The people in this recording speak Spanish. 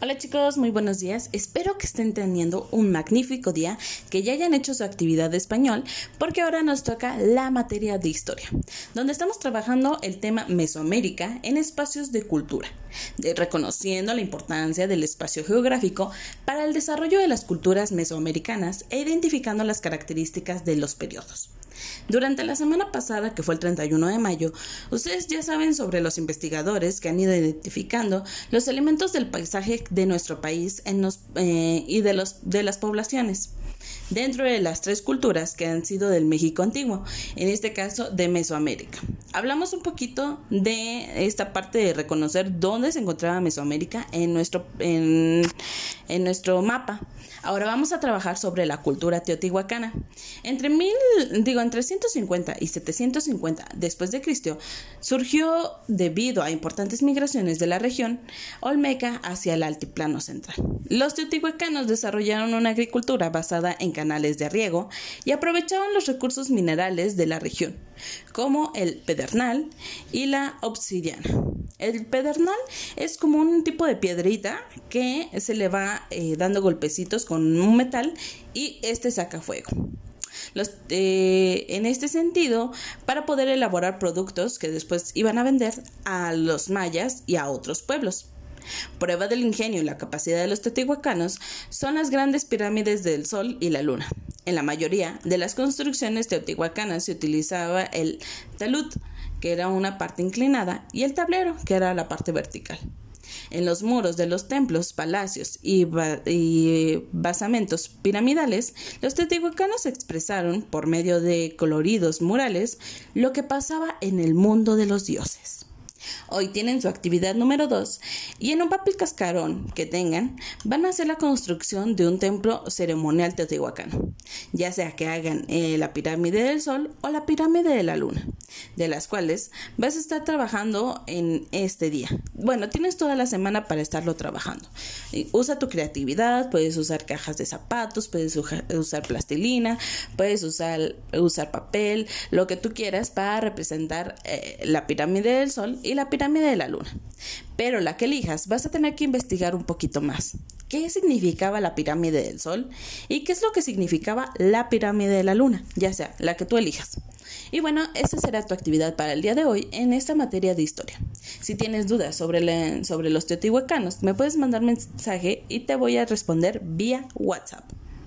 Hola chicos, muy buenos días. Espero que estén teniendo un magnífico día, que ya hayan hecho su actividad de español, porque ahora nos toca la materia de historia, donde estamos trabajando el tema Mesoamérica en espacios de cultura, reconociendo la importancia del espacio geográfico para el desarrollo de las culturas mesoamericanas e identificando las características de los periodos. Durante la semana pasada, que fue el 31 de mayo, ustedes ya saben sobre los investigadores que han ido identificando los elementos del paisaje de nuestro país eh, y de, los, de las poblaciones dentro de las tres culturas que han sido del México antiguo, en este caso de Mesoamérica. Hablamos un poquito de esta parte de reconocer dónde se encontraba Mesoamérica en nuestro, en, en nuestro mapa. Ahora vamos a trabajar sobre la cultura teotihuacana. Entre mil, digo, entre 150 y 750 después de Cristo surgió debido a importantes migraciones de la región olmeca hacia el altiplano central. Los teotihuacanos desarrollaron una agricultura basada en canales de riego y aprovechaban los recursos minerales de la región, como el pedernal y la obsidiana. El pedernal es como un tipo de piedrita que se le va eh, dando golpecitos con un metal y este saca fuego. Eh, en este sentido, para poder elaborar productos que después iban a vender a los mayas y a otros pueblos. Prueba del ingenio y la capacidad de los teotihuacanos son las grandes pirámides del Sol y la Luna. En la mayoría de las construcciones teotihuacanas se utilizaba el talud, que era una parte inclinada, y el tablero, que era la parte vertical. En los muros de los templos, palacios y, basamentos piramidales, los teotihuacanos expresaron, por medio de coloridos murales, lo que pasaba en el mundo de los dioses. Hoy tienen su actividad número 2 y en un papel cascarón que tengan van a hacer la construcción de un templo ceremonial teotihuacano, ya sea que hagan eh, la pirámide del sol o la pirámide de la luna, de las cuales vas a estar trabajando en este día. Bueno, tienes toda la semana para estarlo trabajando. Usa tu creatividad, puedes usar cajas de zapatos, puedes usar plastilina, puedes usar, usar papel, lo que tú quieras para representar eh, la pirámide del sol y la pirámide de la luna. Pero la que elijas vas a tener que investigar un poquito más. ¿Qué significaba la pirámide del sol? ¿Y qué es lo que significaba la pirámide de la luna? Ya sea la que tú elijas. Y bueno, esa será tu actividad para el día de hoy en esta materia de historia. Si tienes dudas sobre, sobre los teotihuacanos, me puedes mandar mensaje y te voy a responder vía WhatsApp.